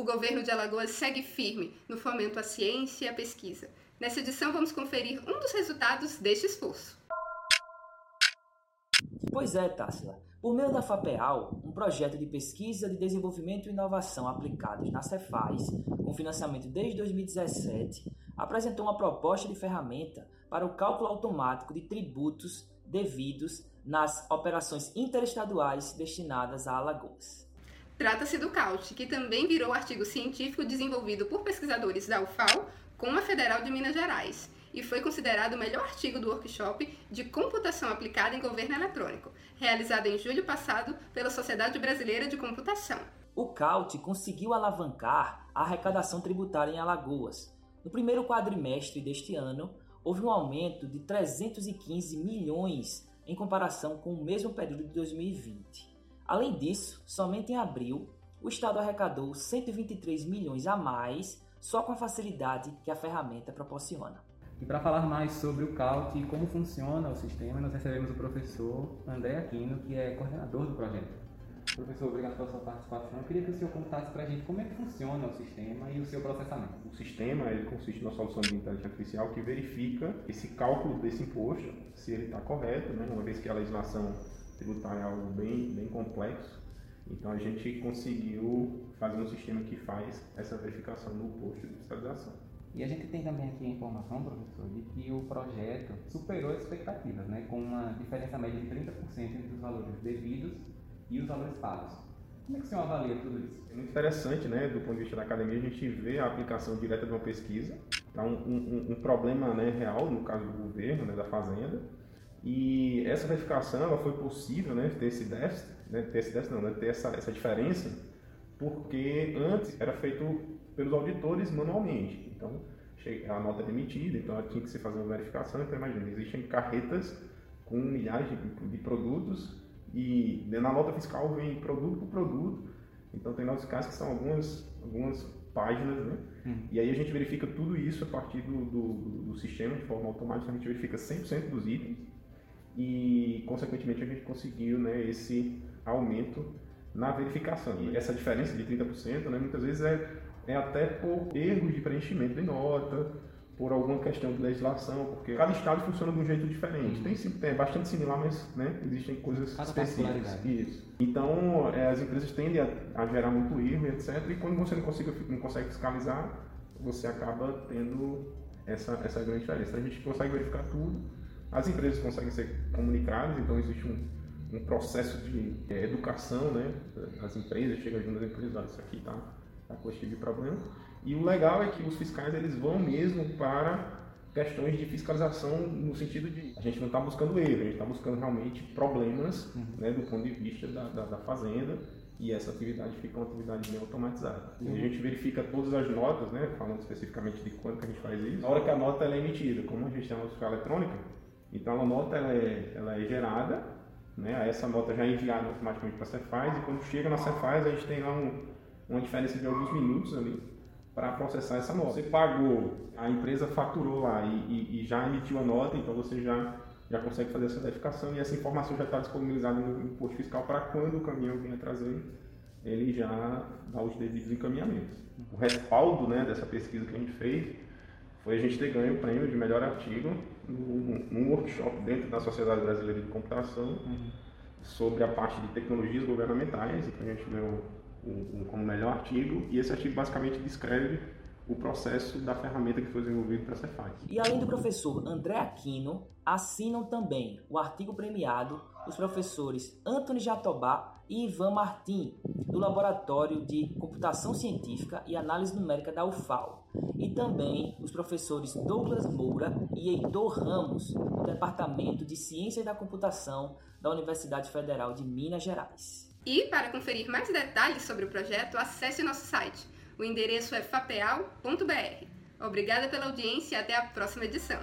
o governo de Alagoas segue firme no fomento à ciência e à pesquisa. Nessa edição, vamos conferir um dos resultados deste esforço. Pois é, Tássila. Por meio da FAPEAL, um projeto de pesquisa de desenvolvimento e inovação aplicados na Cefaz, com financiamento desde 2017, apresentou uma proposta de ferramenta para o cálculo automático de tributos devidos nas operações interestaduais destinadas a Alagoas. Trata-se do CAUT, que também virou artigo científico desenvolvido por pesquisadores da UFAL com a Federal de Minas Gerais e foi considerado o melhor artigo do workshop de computação aplicada em governo eletrônico, realizado em julho passado pela Sociedade Brasileira de Computação. O CAUT conseguiu alavancar a arrecadação tributária em Alagoas. No primeiro quadrimestre deste ano, houve um aumento de 315 milhões em comparação com o mesmo período de 2020. Além disso, somente em abril, o Estado arrecadou 123 milhões a mais só com a facilidade que a ferramenta proporciona. E para falar mais sobre o CAUT e como funciona o sistema, nós recebemos o professor André Aquino, que é coordenador do projeto. Professor, obrigado pela sua participação. Eu queria que o senhor contasse para a gente como é que funciona o sistema e o seu processamento. O sistema ele consiste numa solução de inteligência artificial que verifica esse cálculo desse imposto, se ele está correto, né? uma vez que a legislação tributária é algo bem, bem complexo. Então a gente conseguiu fazer um sistema que faz essa verificação no posto de fiscalização. E a gente tem também aqui a informação, professor, de que o projeto superou as expectativas, né, com uma diferença média de 30% entre os valores devidos e os valores pagos. Como é que o senhor avalia tudo isso? É muito interessante, né, do ponto de vista da academia, a gente vê a aplicação direta de uma pesquisa, tá um, um, um problema né, real, no caso do governo, né, da fazenda, e essa verificação ela foi possível, né, ter esse déficit, né, ter esse déficit não, né, ter essa, essa diferença, porque antes era feito pelos auditores manualmente. Então, a nota era emitida, então ela tinha que se fazer uma verificação. Então, imagina, existem carretas com milhares de, de produtos e na nota fiscal vem produto por produto. Então, tem nossos casos que são algumas, algumas páginas, né? Hum. E aí a gente verifica tudo isso a partir do, do, do sistema de forma automática, a gente verifica 100% dos itens e, consequentemente, a gente conseguiu né, esse aumento na verificação. E essa diferença de 30%, né, muitas vezes é, é até por erros de preenchimento de nota, por alguma questão de legislação, porque cada estado funciona de um jeito diferente. Tem, tem bastante similar, mas né, existem coisas cada específicas. Isso. Então, é, as empresas tendem a, a, gerar muito erro, etc. E quando você não consegue, não consegue fiscalizar, você acaba tendo essa, essa grande diferença. A gente consegue verificar tudo as empresas conseguem ser comunicadas, então existe um, um processo de é, educação, né? As empresas chegam junto às empresas, olha, isso aqui está tá com esse tipo de problema. E o legal é que os fiscais eles vão mesmo para questões de fiscalização no sentido de a gente não está buscando erro, a gente está buscando realmente problemas uhum. né, do ponto de vista da, da, da, fazenda e essa atividade fica uma atividade bem automatizada. Uhum. a gente verifica todas as notas, né, falando especificamente de quando que a gente faz isso, na hora que a nota é emitida, como a gente tem uma fiscal eletrônica, então a nota ela é, ela é gerada, né? essa nota já é enviada automaticamente para a Cefaz e quando chega na Cefaz a gente tem lá um, uma diferença de alguns minutos ali para processar essa nota. Você pagou, a empresa faturou lá e, e, e, já emitiu a nota, então você já, já consegue fazer essa verificação e essa informação já está disponibilizada no imposto fiscal para quando o caminhão venha trazer, ele já dá os devidos encaminhamentos. O respaldo né, dessa pesquisa que a gente fez foi a gente ter ganho o prêmio de melhor artigo num, workshop dentro da Sociedade Brasileira de Computação uhum. sobre a parte de tecnologias governamentais. Então a gente ganhou um, um, como melhor artigo e esse artigo basicamente descreve o processo da ferramenta que foi desenvolvido para a Cefaz. E além do professor André Aquino, assinam também o artigo premiado os professores Antônio Jatobá e Ivan Martim, do Laboratório de Computação Científica e Análise Numérica da UFAL, e também os professores Douglas Moura e Heitor Ramos, do Departamento de Ciência da Computação da Universidade Federal de Minas Gerais. E para conferir mais detalhes sobre o projeto, acesse nosso site. O endereço é fapeal.br. Obrigada pela audiência e até a próxima edição.